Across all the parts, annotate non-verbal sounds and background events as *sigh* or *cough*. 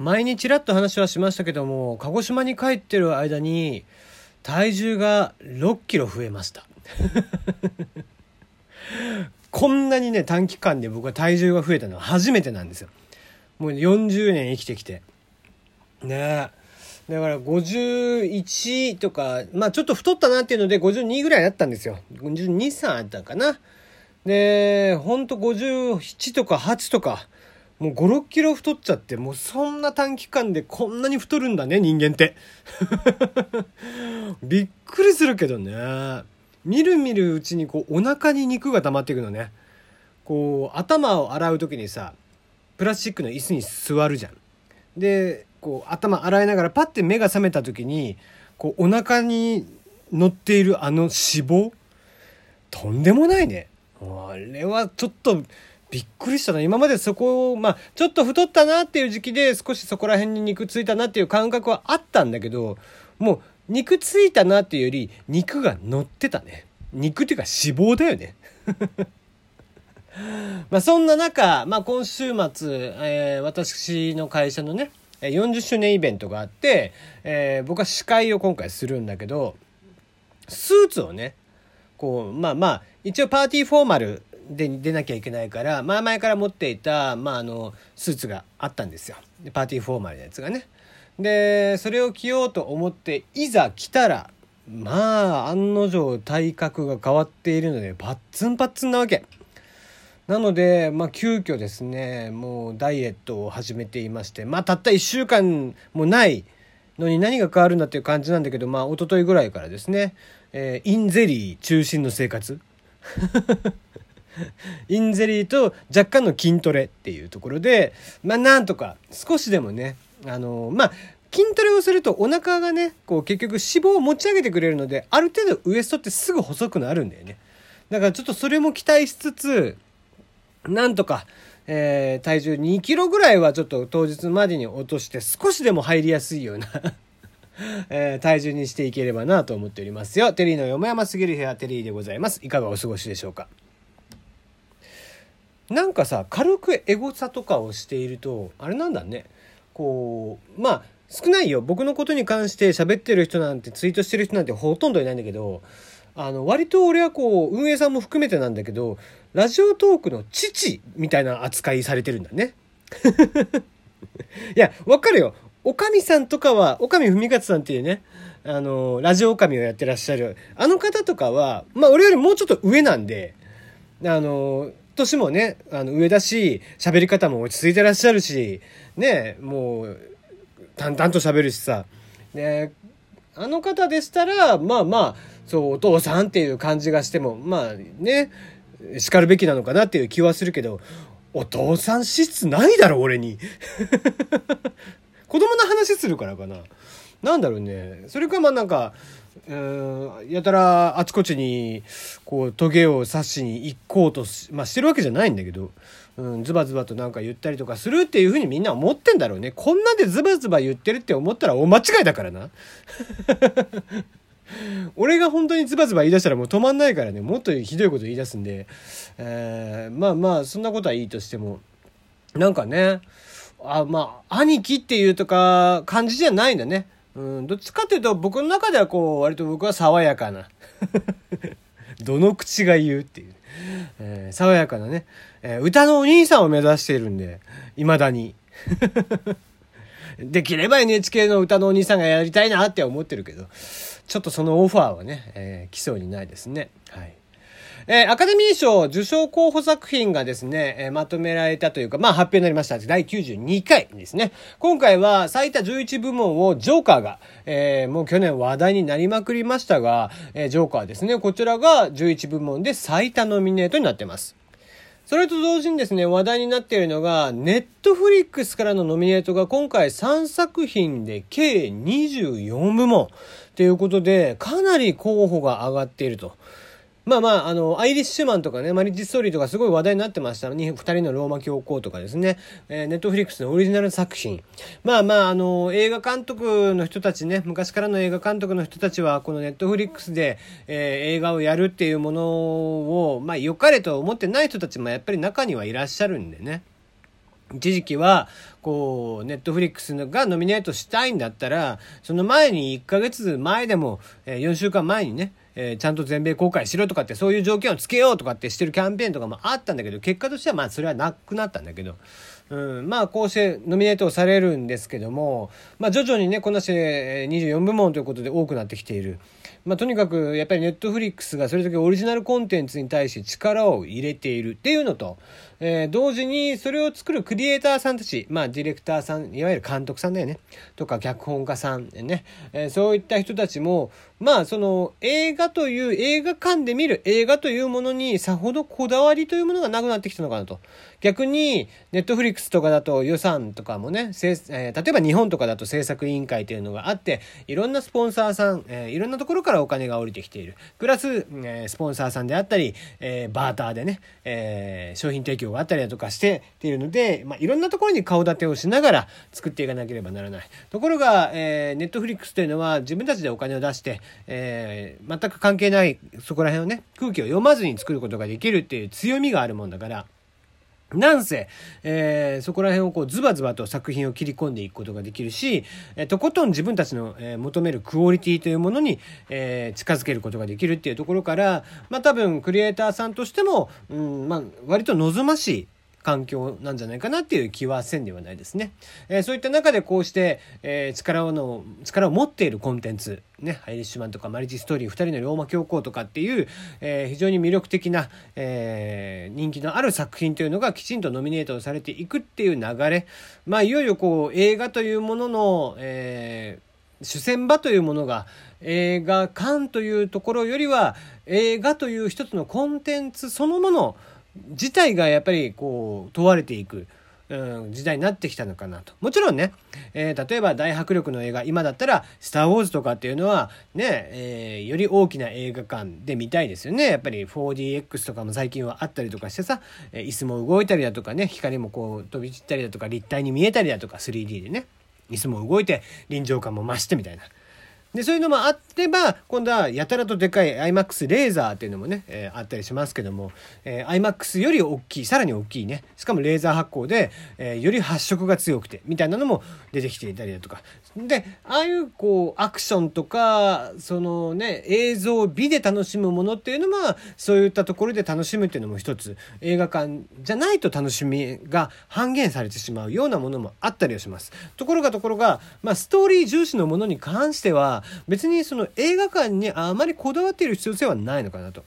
前にちらっと話はしましたけども、鹿児島に帰ってる間に、体重が6キロ増えました。*laughs* こんなにね、短期間で僕は体重が増えたのは初めてなんですよ。もう40年生きてきて。ねえだから51とか、まあちょっと太ったなっていうので52ぐらいだったんですよ。52、3あったかな。で、ほんと57とか8とか、もう5、6キロ太っちゃって、もうそんな短期間でこんなに太るんだね、人間って。*laughs* びっくりするけどね。みるみるうちにこうお腹に肉が溜まっていくのね。こう頭を洗う時にさ、プラスチックの椅子に座るじゃん。で、こう頭洗いながらパッて目が覚めた時に、こうお腹に乗っているあの脂肪とんでもないね。あれはちょっとびっくりしたな。今までそこを、まあ、ちょっと太ったなっていう時期で少しそこら辺に肉ついたなっていう感覚はあったんだけど、もう肉ついたなっていうより肉が乗ってたね。肉っていうか脂肪だよね。*laughs* まあそんな中、まあ今週末、えー、私の会社のね、40周年イベントがあって、えー、僕は司会を今回するんだけど、スーツをね、こう、まあまあ、一応パーティーフォーマルで出なきゃいけないから、まあ前から持っていた、まああの、スーツがあったんですよ。パーティーフォーマルのやつがね。で、それを着ようと思って、いざ着たら、まあ、案の定体格が変わっているので、パッツンパッツンなわけ。なので、まあ、急遽ですね、もうダイエットを始めていまして、まあ、たった1週間もないのに何が変わるんだっていう感じなんだけど、まあ、一昨日ぐらいからですね、えー、インゼリー中心の生活。*laughs* インゼリーと若干の筋トレっていうところで、まあなんとか少しでもね、あの、まあ筋トレをするとお腹がね、こう結局脂肪を持ち上げてくれるので、ある程度ウエストってすぐ細くなるんだよね。だからちょっとそれも期待しつつ、なんとか、えー、体重2キロぐらいはちょっと当日までに落として少しでも入りやすいような *laughs* えー、体重にしていければなと思っておりますよ。テリーのよもやますぎる部屋テリーでございます。いかがお過ごしでしょうか？なんかさ軽くエゴサとかをしているとあれなんだね。こうまあ少ないよ。僕のことに関して喋ってる人なんてツイートしてる人なんてほとんどいないんだけどあの割と俺はこう運営さんも含めてなんだけどラジオトークの父みたいな扱いされてるんだね。*laughs* いやわかるよ。おかみさんとかはおかみふみかつさんっていうねあのラジオおかみをやってらっしゃる。あの方とかはまあ俺よりもうちょっと上なんであの年もね、あの、上だし、喋り方も落ち着いてらっしゃるし、ね、もう、淡々と喋るしさ。ね、あの方でしたら、まあまあ、そう、お父さんっていう感じがしても、まあね、叱るべきなのかなっていう気はするけど、お父さん資質ないだろ、俺に。*laughs* 子供の話するからかな。なんだろうね。それかまあなんか、やたらあちこちに、こう、トゲを刺しに行こうとし、まあしてるわけじゃないんだけど、うん、ズバズバとなんか言ったりとかするっていうふうにみんな思ってんだろうね。こんなでズバズバ言ってるって思ったら大間違いだからな。*laughs* 俺が本当にズバズバ言い出したらもう止まんないからね、もっとひどいこと言い出すんで、えー、まあまあ、そんなことはいいとしても、なんかね、あ、まあ、兄貴っていうとか感じじゃないんだね。うん、どっちかっていうと僕の中ではこう割と僕は爽やかな。*laughs* どの口が言うっていう、えー、爽やかなね、えー、歌のお兄さんを目指しているんで未だに。*laughs* できれば NHK の歌のお兄さんがやりたいなって思ってるけどちょっとそのオファーはね、えー、来そうにないですね。はい。えー、アカデミー賞受賞候補作品がですね、えー、まとめられたというか、まあ発表になりました。第92回ですね。今回は最多11部門をジョーカーが、えー、もう去年話題になりまくりましたが、えー、ジョーカーですね。こちらが11部門で最多ノミネートになっています。それと同時にですね、話題になっているのが、ネットフリックスからのノミネートが今回3作品で計24部門ということで、かなり候補が上がっていると。まあまあ、あの、アイリッシュマンとかね、マリッジストーリーとかすごい話題になってました二人のローマ教皇とかですね、えー、ネットフリックスのオリジナル作品。まあまあ、あの、映画監督の人たちね、昔からの映画監督の人たちは、このネットフリックスで、えー、映画をやるっていうものを、まあ、良かれと思ってない人たちもやっぱり中にはいらっしゃるんでね。一時期は、こう、ネットフリックスがノミネートしたいんだったら、その前に1ヶ月前でも、え4週間前にね、えー、ちゃんと全米公開しろとかってそういう条件をつけようとかってしてるキャンペーンとかもあったんだけど結果としてはまあそれはなくなったんだけど、うん、まあこうしてノミネートをされるんですけども、まあ徐々にねこんなして24部門ということで多くなってきている。まあ、とにかくやっぱりネットフリックスがそれだけオリジナルコンテンツに対して力を入れているっていうのと、えー、同時にそれを作るクリエイターさんたち、まあ、ディレクターさんいわゆる監督さんだよねとか脚本家さんね、えー、そういった人たちもまあその映画という映画館で見る映画というものにさほどこだわりというものがなくなってきたのかなと。逆に、ネットフリックスとかだと予算とかもね、えー、例えば日本とかだと制作委員会というのがあって、いろんなスポンサーさん、えー、いろんなところからお金が降りてきている。プラス、えー、スポンサーさんであったり、えー、バーターでね、えー、商品提供があったりだとかしてっていうので、まあ、いろんなところに顔立てをしながら作っていかなければならない。ところが、えー、ネットフリックスというのは自分たちでお金を出して、えー、全く関係ない、そこら辺をね、空気を読まずに作ることができるっていう強みがあるもんだから、なんせ、えー、そこら辺をこうズバズバと作品を切り込んでいくことができるし、えー、とことん自分たちの、えー、求めるクオリティというものに、えー、近づけることができるっていうところから、まあ多分クリエイターさんとしても、うんまあ割と望ましい環境なんじゃないかなっていう気はせんではないですね。えー、そういった中でこうして、えー、力をの、力を持っているコンテンツ、ね、アイリッシュマンとかマリッジストーリー、二人のローマ教皇とかっていう、えー、非常に魅力的な、えー、人気のある作品というのがきちんとノミネートされていくっていう流れ。まあ、いよいよこう、映画というものの、えー、主戦場というものが映画館というところよりは映画という一つのコンテンツそのもの自体がやっぱりこう問われていく。うん、時代になってきたのかなと。もちろんね、えー、例えば大迫力の映画、今だったら、スター・ウォーズとかっていうのは、ね、えー、より大きな映画館で見たいですよね。やっぱり 4DX とかも最近はあったりとかしてさ、え、椅子も動いたりだとかね、光もこう飛び散ったりだとか、立体に見えたりだとか、3D でね、椅子も動いて臨場感も増してみたいな。で、そういうのもあってば、今度はやたらとでかい iMAX レーザーっていうのもね、えー、あったりしますけども、えー、iMAX より大きい、さらに大きいね、しかもレーザー発光で、えー、より発色が強くて、みたいなのも出てきていたりだとか。で、ああいうこう、アクションとか、そのね、映像美で楽しむものっていうのは、そういったところで楽しむっていうのも一つ、映画館じゃないと楽しみが半減されてしまうようなものもあったりはします。ところがところが、まあ、ストーリー重視のものに関しては、別にその映画館にあまりこだわっている必要性はないのかなと。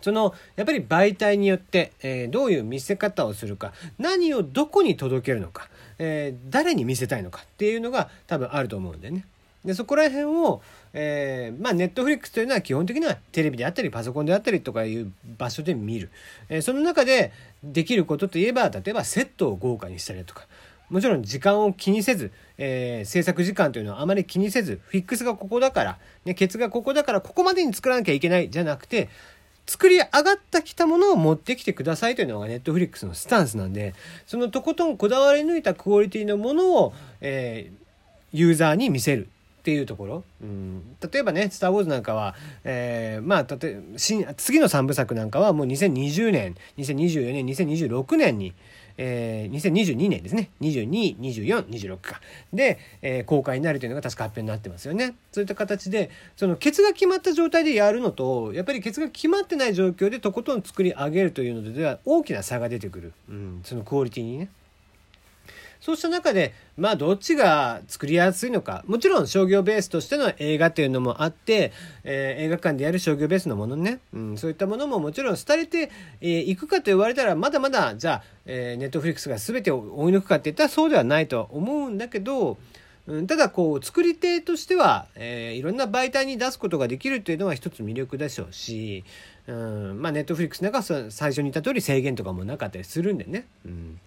そのやっぱり媒体によって、えー、どういう見せ方をするか何をどこに届けるのか、えー、誰に見せたいのかっていうのが多分あると思うんでね。でそこら辺を、えー、まあネットフリックスというのは基本的にはテレビであったりパソコンであったりとかいう場所で見る、えー、その中でできることといえば例えばセットを豪華にしたりとかもちろん時間を気にせず、えー、制作時間というのはあまり気にせず、フィックスがここだから、ね、ケツがここだから、ここまでに作らなきゃいけないじゃなくて、作り上がったきたものを持ってきてくださいというのがネットフリックスのスタンスなんで、そのとことんこだわり抜いたクオリティのものを、えー、ユーザーに見せる。っていうところ、うん、例えばね「スター・ウォーズ」なんかは、えー、まあ例え次の3部作なんかはもう2020年2024年2026年に、えー、2022年ですね。22、24、26か。で、えー、公開になるというのが確か発表になってますよね。そういった形で、その、ケツが決まった状態でやるのと、やっぱりケツが決まってない状況でとことん作り上げるというのでは大きな差が出てくる。うん、そのクオリティにね。そうした中で、まあどっちが作りやすいのか。もちろん商業ベースとしての映画というのもあって、えー、映画館でやる商業ベースのものね、うん、そういったものももちろん廃れてい、えー、くかと言われたら、まだまだ、じゃあ、え、ネットフリックスが全てを追い抜くかって言ったらそうではないとは思うんだけど、うん、ただこう作り手としては、えー、いろんな媒体に出すことができるというのは一つ魅力でしょうし、うん、まあネットフリックスなんか最初に言った通り制限とかもなかったりするんでね、うん、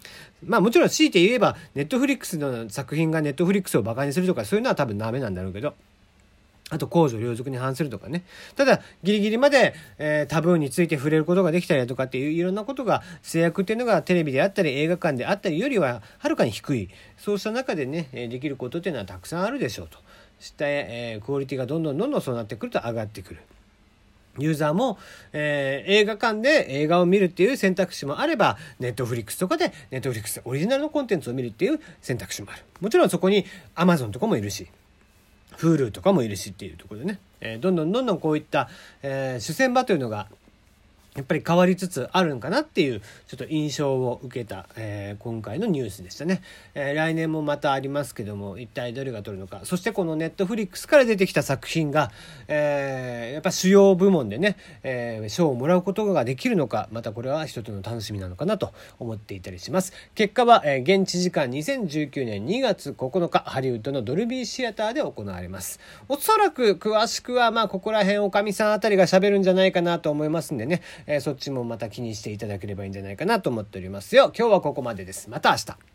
まあもちろん強いて言えばネットフリックスの作品がネットフリックスをバカにするとかそういうのは多分ダメなんだろうけど。あと公序良俗に反するとかね。ただ、ギリギリまで、えー、タブーについて触れることができたりだとかっていういろんなことが制約っていうのがテレビであったり映画館であったりよりははるかに低い。そうした中でね、できることっていうのはたくさんあるでしょうと。した、えー、クオリティがどんどんどんどんそうなってくると上がってくる。ユーザーも、えー、映画館で映画を見るっていう選択肢もあれば、ネットフリックスとかで、ネットフリックスオリジナルのコンテンツを見るっていう選択肢もある。もちろんそこに Amazon とかもいるし、Hulu とかもいるしっていうところでね、えー、どんどんどんどんこういった、えー、主戦場というのがやっぱり変わりつつあるんかなっていうちょっと印象を受けた、えー、今回のニュースでしたね、えー、来年もまたありますけども一体どれが取るのか。そしてこのネットフリックスから出てきた作品が、えー、やっぱ主要部門でね、え、賞をもらうことができるのかまたこれは一つの楽しみなのかなと思っていたりします。結果は、え、現地時間2019年2月9日ハリウッドのドルビーシアターで行われます。おそらく詳しくはまあここら辺おかみさんあたりが喋るんじゃないかなと思いますんでね。えー、そっちもまた気にしていただければいいんじゃないかなと思っておりますよ。今日はここまでです。また明日。